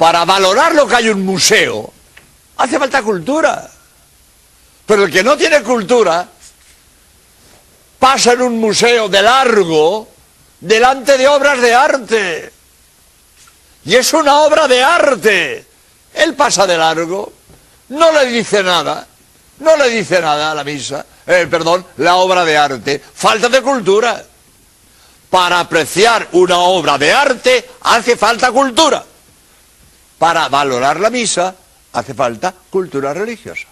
para valorar lo que hay en un museo, hace falta cultura. Pero el que no tiene cultura pasa en un museo de largo delante de obras de arte. Y es una obra de arte. Él pasa de largo, no le dice nada, no le dice nada a la misa, eh, perdón, la obra de arte. Falta de cultura. Para apreciar una obra de arte hace falta cultura. Para valorar la misa hace falta cultura religiosa.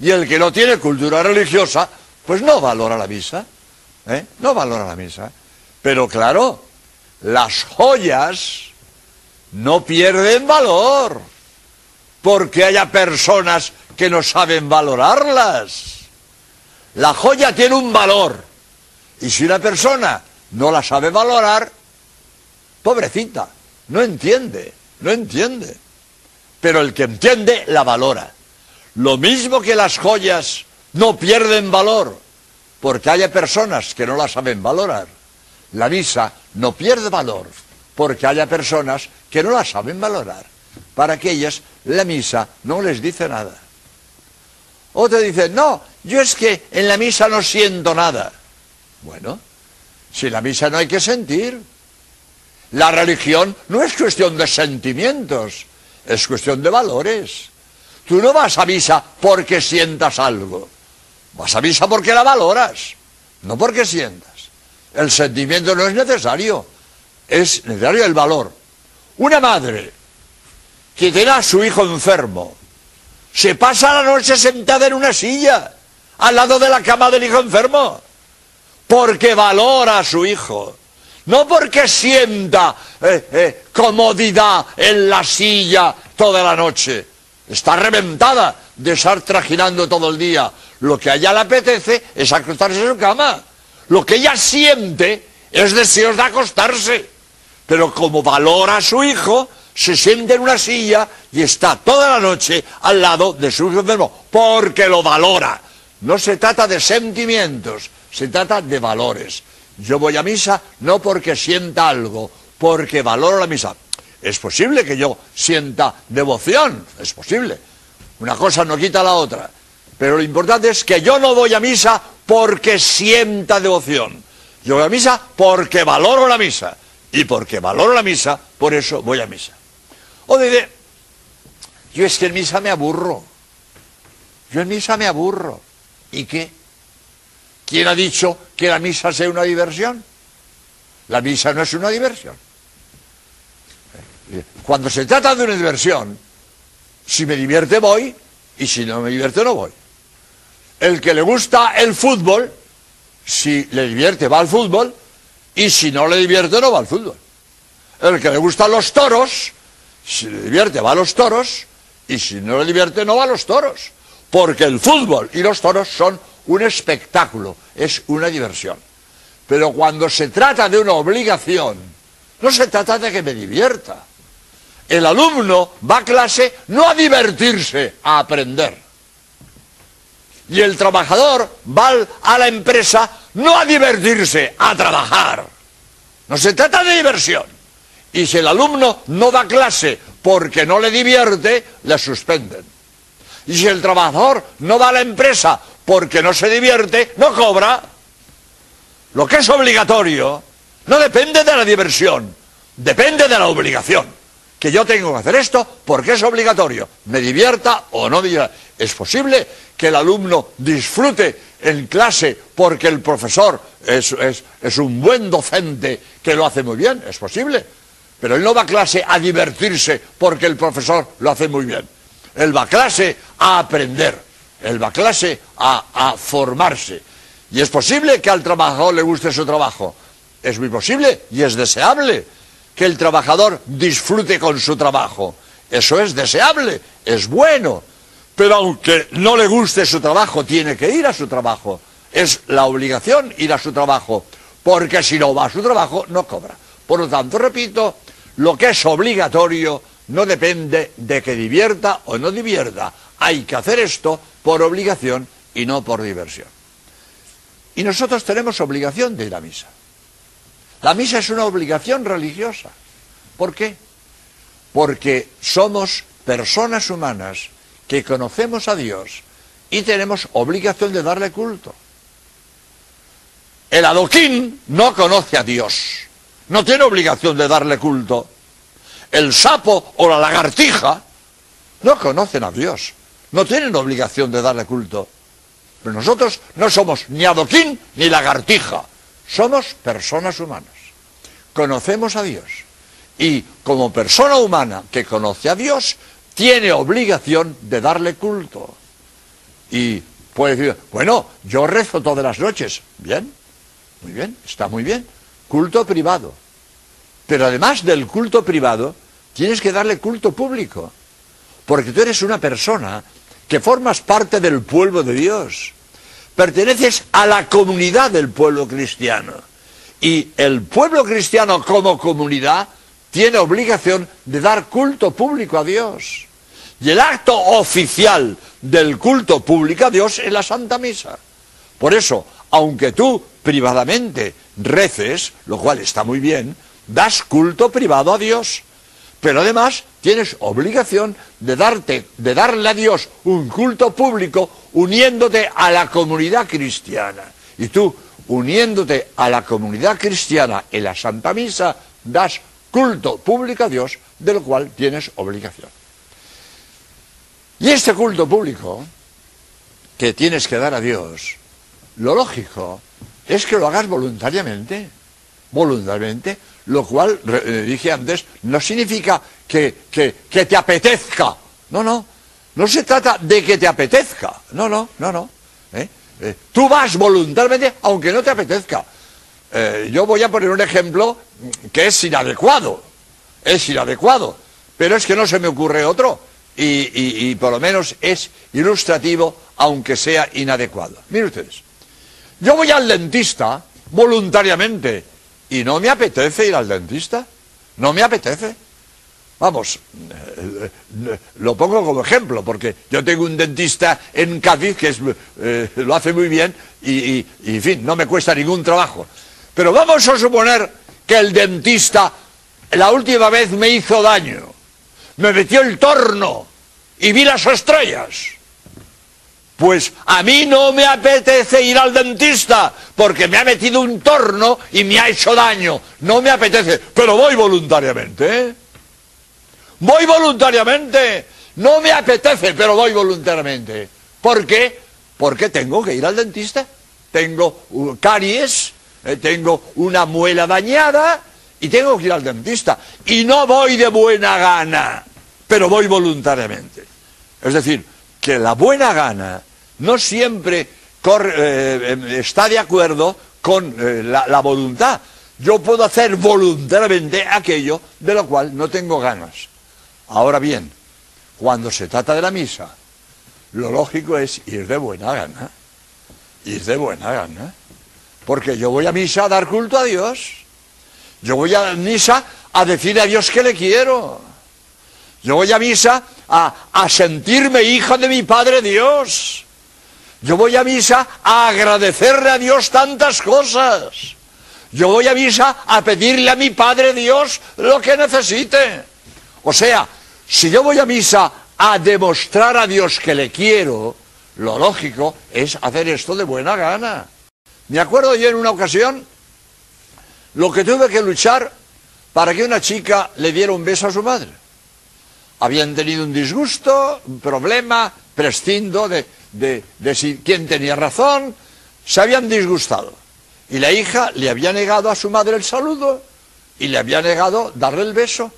Y el que no tiene cultura religiosa, pues no valora la misa. ¿eh? No valora la misa. Pero claro, las joyas no pierden valor porque haya personas que no saben valorarlas. La joya tiene un valor y si una persona no la sabe valorar, pobrecita, no entiende, no entiende. Pero el que entiende la valora. Lo mismo que las joyas no pierden valor porque haya personas que no la saben valorar. La misa no pierde valor porque haya personas que no la saben valorar. Para aquellas la misa no les dice nada. Otro dice, no, yo es que en la misa no siento nada. Bueno, si la misa no hay que sentir. La religión no es cuestión de sentimientos, es cuestión de valores. Tú no vas a misa porque sientas algo. Vas a misa porque la valoras, no porque sientas. El sentimiento no es necesario, es necesario el valor. Una madre que tiene a su hijo enfermo, se pasa la noche sentada en una silla, al lado de la cama del hijo enfermo, porque valora a su hijo, no porque sienta eh, eh, comodidad en la silla toda la noche. Está reventada de estar trajinando todo el día. Lo que a ella le apetece es acostarse en su cama. Lo que ella siente es deseos de acostarse. Pero como valora a su hijo, se siente en una silla y está toda la noche al lado de su hijo enfermo, porque lo valora. No se trata de sentimientos, se trata de valores. Yo voy a misa no porque sienta algo, porque valoro la misa. Es posible que yo sienta devoción, es posible. Una cosa no quita la otra. Pero lo importante es que yo no voy a misa porque sienta devoción. Yo voy a misa porque valoro la misa. Y porque valoro la misa, por eso voy a misa. O dice, yo es que en misa me aburro. Yo en misa me aburro. ¿Y qué? ¿Quién ha dicho que la misa sea una diversión? La misa no es una diversión. Cuando se trata de una diversión, si me divierte voy y si no me divierte no voy. El que le gusta el fútbol, si le divierte va al fútbol y si no le divierte no va al fútbol. El que le gustan los toros, si le divierte va a los toros y si no le divierte no va a los toros. Porque el fútbol y los toros son un espectáculo, es una diversión. Pero cuando se trata de una obligación, no se trata de que me divierta. El alumno va a clase no a divertirse, a aprender. Y el trabajador va a la empresa no a divertirse, a trabajar. No se trata de diversión. Y si el alumno no da clase porque no le divierte, le suspenden. Y si el trabajador no va a la empresa porque no se divierte, no cobra. Lo que es obligatorio no depende de la diversión, depende de la obligación. Que yo tengo que hacer esto porque es obligatorio, me divierta o no divierta. Es posible que el alumno disfrute en clase porque el profesor es, un buen docente que lo hace muy bien, es posible. Pero él no va a clase a divertirse porque el profesor lo hace muy bien. Él va a clase a aprender. Él va a clase a, a formarse. Y es posible que al trabajador le guste su trabajo. Es muy posible y es deseable que el trabajador disfrute con su trabajo. Eso es deseable, es bueno. Pero aunque no le guste su trabajo, tiene que ir a su trabajo. Es la obligación ir a su trabajo. Porque si no va a su trabajo, no cobra. Por lo tanto, repito, lo que es obligatorio no depende de que divierta o no divierta. Hay que hacer esto por obligación y no por diversión. Y nosotros tenemos obligación de ir a misa. La misa es una obligación religiosa. ¿Por qué? porque somos personas humanas que conocemos a Dios y tenemos obligación de darle culto. El adoquín no conoce a Dios, no tiene obligación de darle culto. El sapo o la lagartija no conocen a Dios, no tienen obligación de darle culto. Pero nosotros no somos ni adoquín ni lagartija, somos personas humanas. Conocemos a Dios. Y como persona humana que conoce a Dios, tiene obligación de darle culto. Y puede decir, bueno, yo rezo todas las noches. Bien, muy bien, está muy bien. Culto privado. Pero además del culto privado, tienes que darle culto público. Porque tú eres una persona que formas parte del pueblo de Dios. Perteneces a la comunidad del pueblo cristiano. Y el pueblo cristiano como comunidad tiene obligación de dar culto público a Dios. Y el acto oficial del culto público a Dios es la Santa Misa. Por eso, aunque tú privadamente reces, lo cual está muy bien, das culto privado a Dios. Pero además tienes obligación de, darte, de darle a Dios un culto público uniéndote a la comunidad cristiana. Y tú, uniéndote a la comunidad cristiana en la Santa Misa, das culto público a Dios, de lo cual tienes obligación. Y este culto público que tienes que dar a Dios, lo lógico es que lo hagas voluntariamente, voluntariamente, lo cual, eh, dije antes, no significa que, que, te apetezca. No, no, no se trata de que te apetezca. No, no, no, no. ¿eh? Eh, tú vas voluntariamente aunque no te apetezca. yo voy a poner un ejemplo que es inadecuado. Es inadecuado. Pero es que no se me ocurre otro. Y, y por lo menos es ilustrativo, aunque sea inadecuado. Miren ustedes. Yo voy al dentista voluntariamente y no me apetece ir al dentista. No me apetece. Vamos, eh, eh, lo pongo como ejemplo, porque yo tengo un dentista en Cádiz que eh, lo hace muy bien y, en fin, no me cuesta ningún trabajo. Pero vamos a suponer que el dentista la última vez me hizo daño, me metió el torno y vi las estrellas. Pues a mí no me apetece ir al dentista porque me ha metido un torno y me ha hecho daño. No me apetece, pero voy voluntariamente. ¿eh? Voy voluntariamente. No me apetece, pero voy voluntariamente. ¿Por qué? Porque tengo que ir al dentista. Tengo caries, eh, tengo una muela dañada y tengo que ir al dentista. Y no voy de buena gana, pero voy voluntariamente. Es decir, que la buena gana no siempre eh, em, está de acuerdo con eh, la, voluntad. Yo puedo hacer voluntariamente aquello de lo cual no tengo ganas. Ahora bien, cuando se trata de la misa, lo lógico es ir de buena gana. Ir de buena gana. Porque yo voy a misa a dar culto a Dios. Yo voy a misa a decirle a Dios que le quiero. Yo voy a misa a, a sentirme hijo de mi Padre Dios. Yo voy a misa a agradecerle a Dios tantas cosas. Yo voy a misa a pedirle a mi Padre Dios lo que necesite. O sea, si yo voy a misa a demostrar a Dios que le quiero, lo lógico es hacer esto de buena gana. Me acuerdo yo en una ocasión lo que tuve que luchar para que una chica le diera un beso a su madre. Habían tenido un disgusto, un problema, prescindo de, de, si, quién tenía razón, se habían disgustado. Y la hija le había negado a su madre el saludo y le había negado darle el beso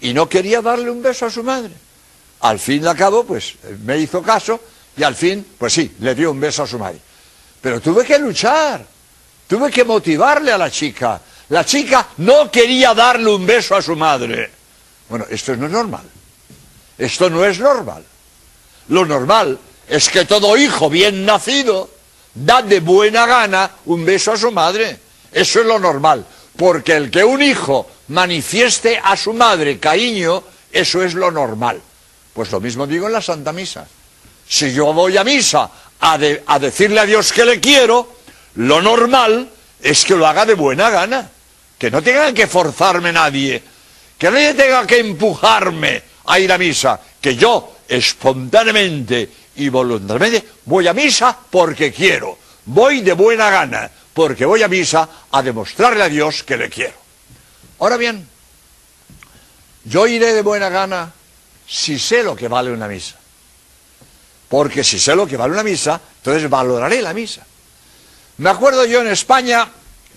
y no quería darle un beso a su madre. Al fin y al cabo, pues me hizo caso y al fin, pues sí, le dio un beso a su madre. Pero tuve que luchar, tuve que motivarle a la chica. La chica no quería darle un beso a su madre. Bueno, esto no es normal. Esto no es normal. Lo normal es que todo hijo bien nacido da de buena gana un beso a su madre. Eso es lo normal. Porque el que un hijo manifieste a su madre cariño, eso es lo normal. Pues lo mismo digo en la Santa Misa. Si yo voy a misa a, a decirle a Dios que le quiero, lo normal es que lo haga de buena gana. Que no tengan que forzarme nadie. que nadie tenga que empujarme a ir a misa, que yo espontáneamente y voluntariamente voy a misa porque quiero, voy de buena gana, porque voy a misa a demostrarle a Dios que le quiero. Ahora bien, yo iré de buena gana si sé lo que vale una misa. Porque si sé lo que vale una misa, entonces valoraré la misa. Me acuerdo yo en España,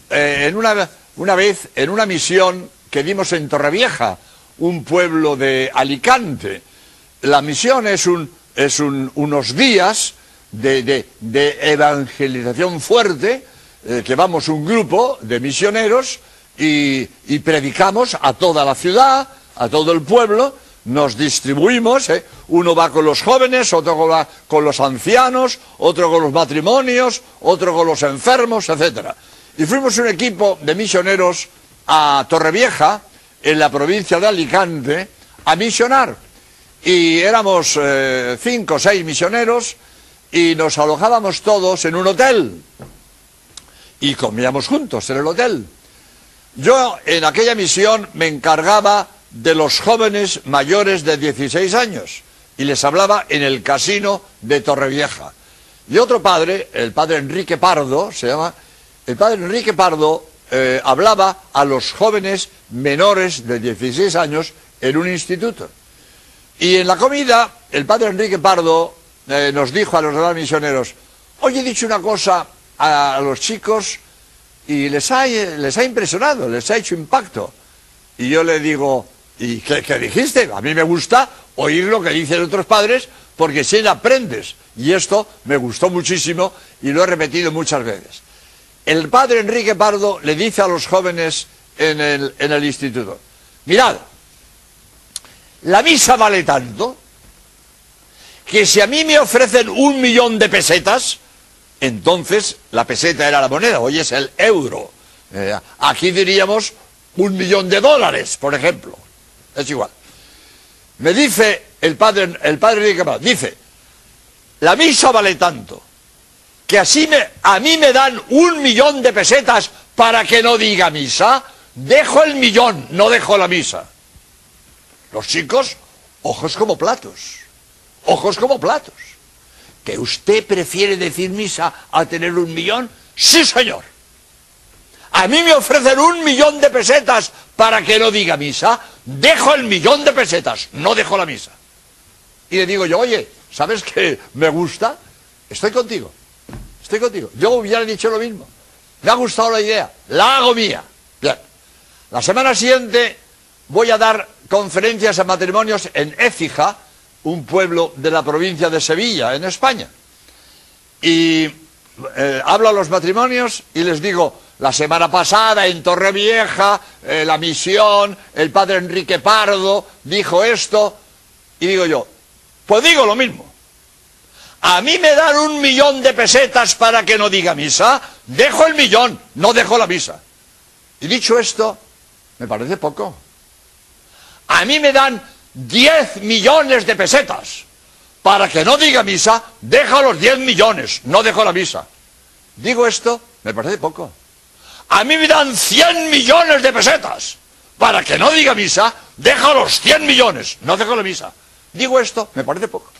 eh, en una, una vez, en una misión que dimos en Torrevieja, un pueblo de Alicante. La misión es, un, es unos días de, evangelización fuerte, eh, que vamos un grupo de misioneros y, predicamos a toda la ciudad, a todo el pueblo, nos distribuimos, eh. uno va con los jóvenes, otro va con los ancianos, otro con los matrimonios, otro con los enfermos, etc. Y fuimos un equipo de misioneros a Torrevieja, en la provincia de Alicante, a misionar. Y éramos eh, cinco o seis misioneros y nos alojábamos todos en un hotel. Y comíamos juntos en el hotel. Yo en aquella misión me encargaba de los jóvenes mayores de 16 años y les hablaba en el casino de Torrevieja. Y otro padre, el padre Enrique Pardo, se llama, el padre Enrique Pardo eh, hablaba a los jóvenes menores de 16 años en un instituto. Y en la comida, el padre Enrique Pardo eh, nos dijo a los demás misioneros, hoy he dicho una cosa a, los chicos y les ha, les ha impresionado, les ha hecho impacto. Y yo le digo, ¿y qué, dijiste? A mí me gusta oír lo que dicen otros padres porque si aprendes. Y esto me gustó muchísimo y lo he repetido muchas veces. El padre Enrique Pardo le dice a los jóvenes en el, en el instituto, mirad, la misa vale tanto que si a mí me ofrecen un millón de pesetas, entonces la peseta era la moneda, hoy es el euro. Eh, aquí diríamos un millón de dólares, por ejemplo. Es igual. Me dice el padre, el padre dice, la misa vale tanto que así me, a mí me dan un millón de pesetas para que no diga misa, dejo el millón, no dejo la misa. Los chicos, ojos como platos, ojos como platos. ¿Que usted prefiere decir misa a tener un millón? Sí, señor. A mí me ofrecen un millón de pesetas para que no diga misa, dejo el millón de pesetas, no dejo la misa. Y le digo yo, oye, ¿sabes qué me gusta? Estoy contigo. Estoy contigo. Yo hubiera dicho lo mismo. Me ha gustado la idea. La hago mía. Bien. La semana siguiente voy a dar conferencias a matrimonios en Écija, un pueblo de la provincia de Sevilla, en España. Y eh, hablo a los matrimonios y les digo, la semana pasada en Torrevieja, eh, la misión, el padre Enrique Pardo dijo esto, y digo yo, pues digo lo mismo. A mí me dan un millón de pesetas para que no diga misa, dejo el millón, no dejo la misa. Y dicho esto, me parece poco. A mí me dan 10 millones de pesetas para que no diga misa, dejo los 10 millones, no dejo la misa. Digo esto, me parece poco. A mí me dan 100 millones de pesetas para que no diga misa, dejo los 100 millones, no dejo la misa. Digo esto, me parece poco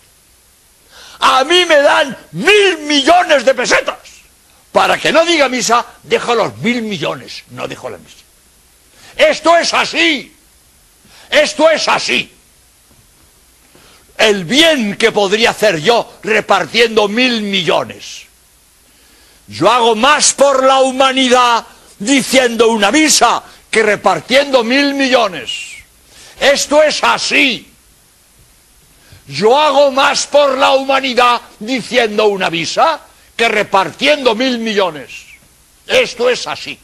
a mí me dan mil millones de pesetas. Para que no diga misa, dejo los mil millones, no dejo la misa. Esto es así. Esto es así. El bien que podría hacer yo repartiendo mil millones. Yo hago más por la humanidad diciendo una misa que repartiendo mil millones. Esto es así. Yo hago más por la humanidad diciendo una misa que repartiendo mil millones. Esto es así.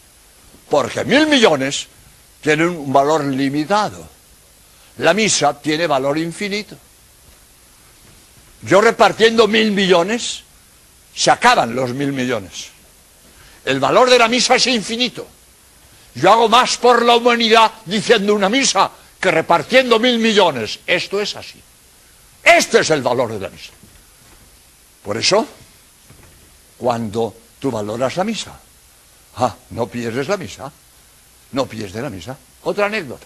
Porque mil millones tienen un valor limitado. La misa tiene valor infinito. Yo repartiendo mil millones, se acaban los mil millones. El valor de la misa es infinito. Yo hago más por la humanidad diciendo una misa que repartiendo mil millones. Esto es así. Este es el valor de la misa. Por eso, cuando tú valoras la misa, ah, no pierdes la misa, no pierdes la misa. Otra anécdota.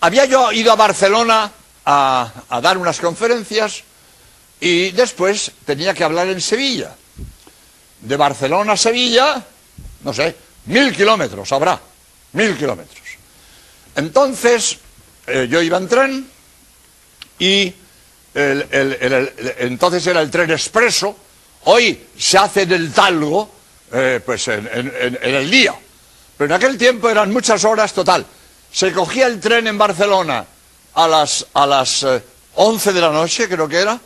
Había yo ido a Barcelona a, dar unas conferencias y después tenía que hablar en Sevilla. De Barcelona a Sevilla, no sé, mil kilómetros habrá, mil kilómetros. Entonces, eh, yo iba en tren y entonces era el tren expreso. Hoy se hace del talgo, eh, pues en el día. Pero en aquel tiempo eran muchas horas total. Se cogía el tren en Barcelona a las, a las eh, 11 de la noche, creo que era,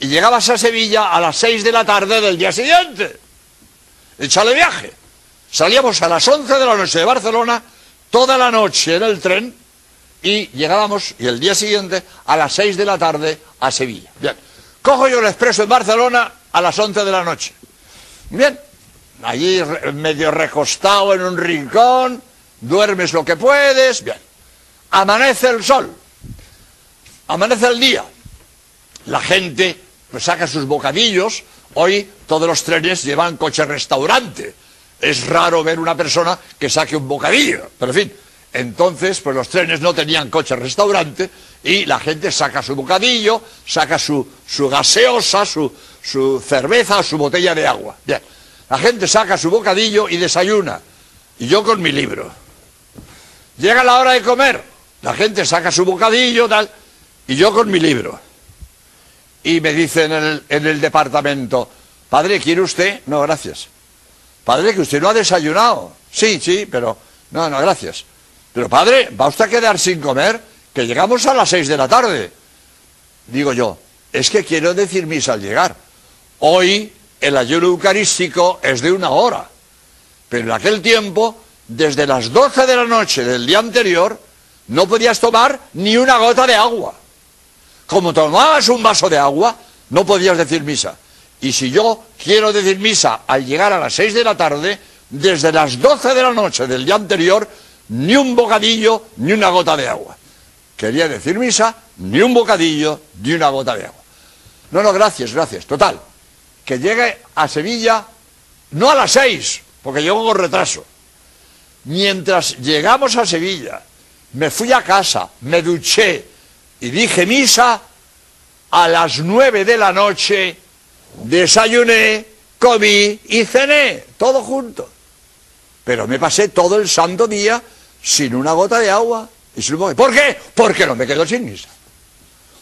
y llegabas a Sevilla a las 6 de la tarde del día siguiente. Échale viaje. Salíamos a las 11 de la noche de Barcelona, toda la noche en el tren, y llegábamos, y el día siguiente, a las 6 de la tarde a Sevilla. Bien. Cojo yo el expreso en Barcelona a las 11 de la noche. Bien. Allí medio recostado en un rincón, duermes lo que puedes. Bien. Amanece el sol. Amanece el día. La gente pues, saca sus bocadillos. Hoy todos los trenes llevan coche restaurante. Es raro ver una persona que saque un bocadillo. Pero en fin, entonces pues los trenes no tenían coche restaurante y la gente saca su bocadillo, saca su, su gaseosa, su, su cerveza su botella de agua. Bien, la gente saca su bocadillo y desayuna. Y yo con mi libro. Llega la hora de comer, la gente saca su bocadillo, tal, y yo con mi libro. Y me dice en el, en el departamento, padre, ¿quiere usted? No, gracias. Padre, que usted no ha desayunado. Sí, sí, pero no, no, gracias. Pero padre, ¿va usted a quedar sin comer? Que llegamos a las seis de la tarde. Digo yo, es que quiero decir misa al llegar. Hoy el ayuno eucarístico es de una hora. Pero en aquel tiempo, desde las 12 de la noche del día anterior, no podías tomar ni una gota de agua. Como tomabas un vaso de agua, no podías decir misa. Y si yo quiero decir misa al llegar a las 6 de la tarde, desde las 12 de la noche del día anterior, ni un bocadillo, ni una gota de agua. Quería decir misa, ni un bocadillo, ni una gota de agua. No, no, gracias, gracias. Total, que llegue a Sevilla, no a las 6, porque llego con retraso. Mientras llegamos a Sevilla, me fui a casa, me duché y dije misa, a las 9 de la noche desayuné, comí y cené, todo junto. Pero me pasé todo el santo día sin una gota de agua. Y sin un ¿Por qué? Porque no me quedo sin misa.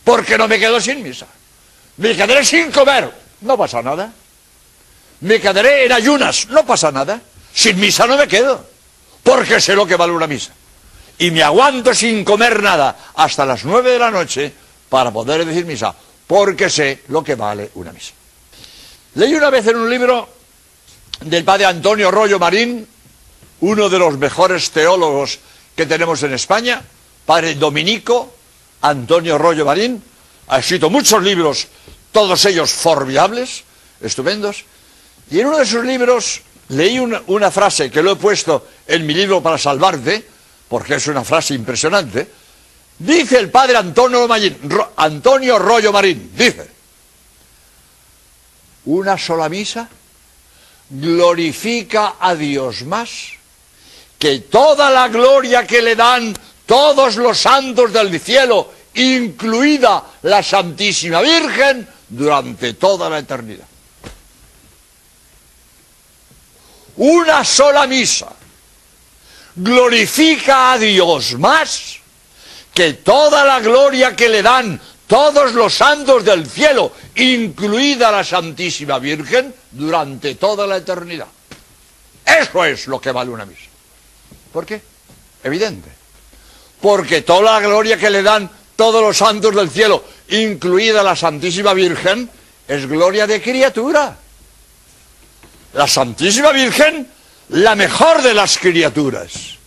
Porque no me quedo sin misa. Me quedaré sin comer. No pasa nada. Me quedaré en ayunas. No pasa nada. Sin misa no me quedo. Porque sé lo que vale una misa. Y me aguanto sin comer nada hasta las nueve de la noche para poder decir misa. Porque sé lo que vale una misa. Leí una vez en un libro del padre Antonio Rollo Marín, uno de los mejores teólogos que tenemos en España, padre dominico Antonio Rollo Marín, ha escrito muchos libros, todos ellos formidables, estupendos, y en uno de sus libros leí una, frase que lo he puesto en mi libro para salvarte, porque es una frase impresionante, dice el padre Antonio, Marín, Ro- Antonio Rollo Marín, dice, una sola misa glorifica a Dios más que toda la gloria que le dan todos los santos del cielo, incluida la Santísima Virgen, durante toda la eternidad. Una sola misa glorifica a Dios más que toda la gloria que le dan todos los santos del cielo, incluida la Santísima Virgen, durante toda la eternidad. Eso es lo que vale una misa. ¿Por qué? Evidente. Porque toda la gloria que le dan todos los santos del cielo, incluida la Santísima Virgen, es gloria de criatura. La Santísima Virgen, la mejor de las criaturas.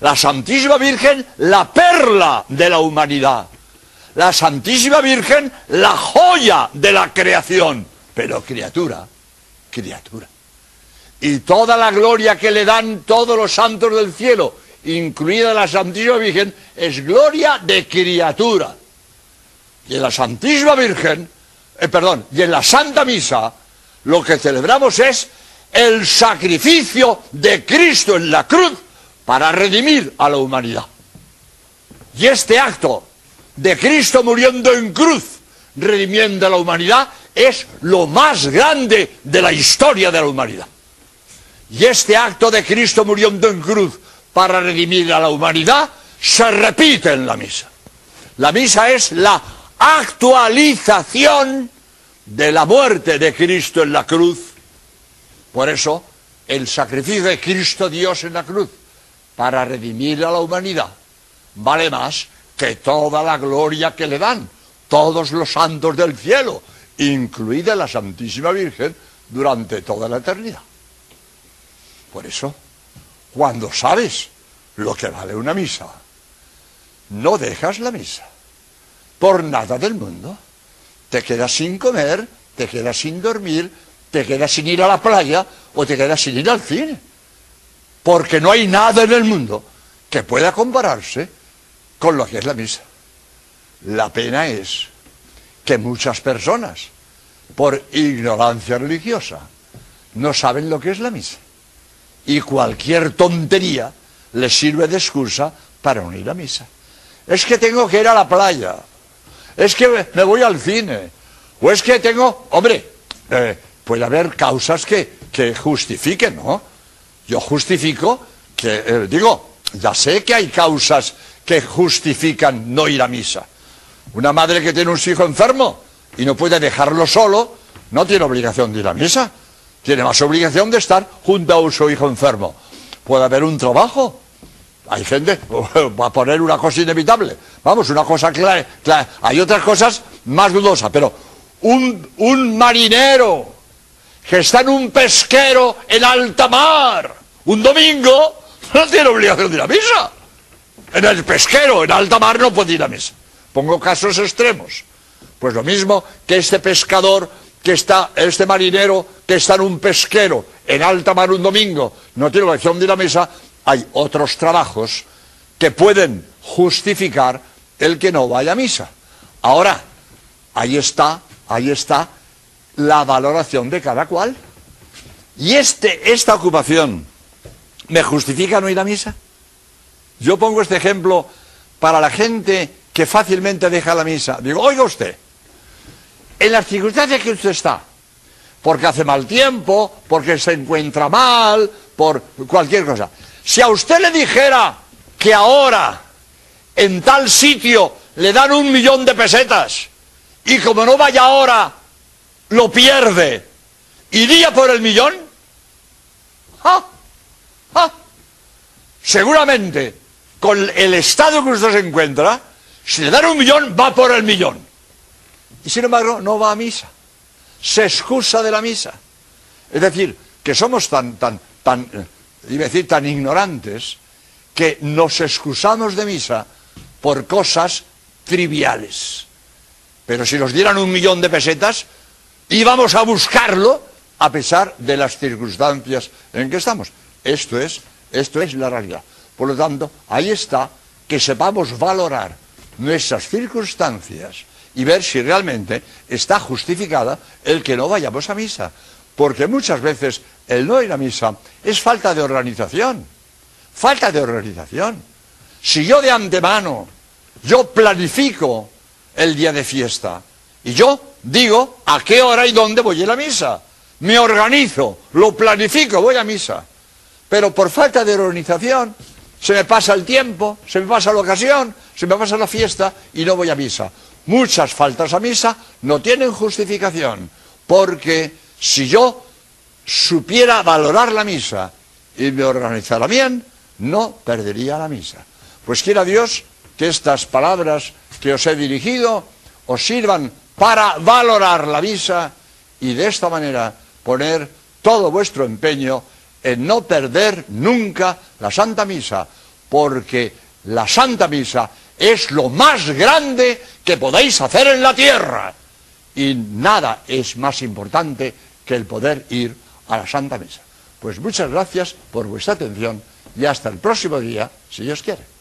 La Santísima Virgen, la perla de la humanidad. La Santísima Virgen, la joya de la creación. Pero criatura, criatura. Y toda la gloria que le dan todos los santos del cielo, incluida la Santísima Virgen, es gloria de criatura. Y en la Santísima Virgen, eh, perdón, y en la Santa Misa, lo que celebramos es el sacrificio de Cristo en la cruz para redimir a la humanidad. Y este acto de Cristo muriendo en cruz, redimiendo a la humanidad, es lo más grande de la historia de la humanidad. Y este acto de Cristo muriendo en cruz para redimir a la humanidad se repite en la misa. La misa es la actualización de la muerte de Cristo en la cruz. Por eso, el sacrificio de Cristo Dios en la cruz para redimir a la humanidad vale más que toda la gloria que le dan todos los santos del cielo, incluida la Santísima Virgen, durante toda la eternidad. Por eso, cuando sabes lo que vale una misa, no dejas la misa por nada del mundo. Te quedas sin comer, te quedas sin dormir, te quedas sin ir a la playa o te quedas sin ir al cine. Porque no hay nada en el mundo que pueda compararse con lo que es la misa. La pena es que muchas personas, por ignorancia religiosa, no saben lo que es la misa. Y cualquier tontería les sirve de excusa para unir a misa. Es que tengo que ir a la playa, es que me voy al cine, o es que tengo, hombre, eh, puede haber causas que, que, justifiquen, ¿no? Yo justifico que, eh, digo, ya sé que hay causas que justifican no ir a misa. Una madre que tiene un hijo enfermo y no puede dejarlo solo, no tiene obligación de ir a misa. Tiene más obligación de estar junto a su hijo enfermo. Puede haber un trabajo. Hay gente, va a poner una cosa inevitable. Vamos, una cosa clara. Hay otras cosas más dudosas, pero un marinero que está en un pesquero en alta mar, un domingo, no tiene obligación de ir a misa. En el pesquero, en alta mar, no puede ir a misa. Pongo casos extremos. Pues lo mismo que este pescador que está, este marinero que está en un pesquero en alta mar un domingo, no tiene obligación de ir a misa, hay otros trabajos que pueden justificar el que no vaya a misa. Ahora, ahí está, ahí está la valoración de cada cual. ¿Y este, esta ocupación me justifica no ir a misa? Yo pongo este ejemplo para la gente que fácilmente deja la misa. Digo, oiga usted, en las circunstancias que usted está, porque hace mal tiempo, porque se encuentra mal, por cualquier cosa. Si a usted le dijera que ahora en tal sitio le dan un millón de pesetas y como no vaya ahora, lo pierde, ¿iría por el millón? ¡Ah! ¡Ah! Seguramente, con el estado que usted se encuentra, si le dan un millón, va por el millón. Y sin embargo, no va a misa. Se excusa de la misa. Es decir, que somos tan, tan, tan, eh, iba decir, tan ignorantes que nos excusamos de misa por cosas triviales. Pero si nos dieran un millón de pesetas, íbamos a buscarlo a pesar de las circunstancias en que estamos. Esto es, esto es la realidad. Por lo tanto, ahí está que sepamos valorar nuestras circunstancias y ver si realmente está justificada el que no vayamos a misa. Porque muchas veces el no ir a misa es falta de organización. Falta de organización. Si yo de antemano, yo planifico el día de fiesta y yo digo a qué hora y dónde voy a ir a misa, me organizo, lo planifico, voy a misa. Pero por falta de organización se me pasa el tiempo, se me pasa la ocasión, se me pasa la fiesta y no voy a misa. Muchas faltas a misa no tienen justificación, porque si yo supiera valorar la misa y me organizara bien, no perdería la misa. Pues quiera Dios que estas palabras que os he dirigido os sirvan para valorar la misa y de esta manera poner todo vuestro empeño en no perder nunca la Santa Misa, porque la Santa Misa es lo más grande que podéis hacer en la tierra. Y nada es más importante que el poder ir a la Santa Misa. Pues muchas gracias por vuestra atención y hasta el próximo día, si Dios quiere.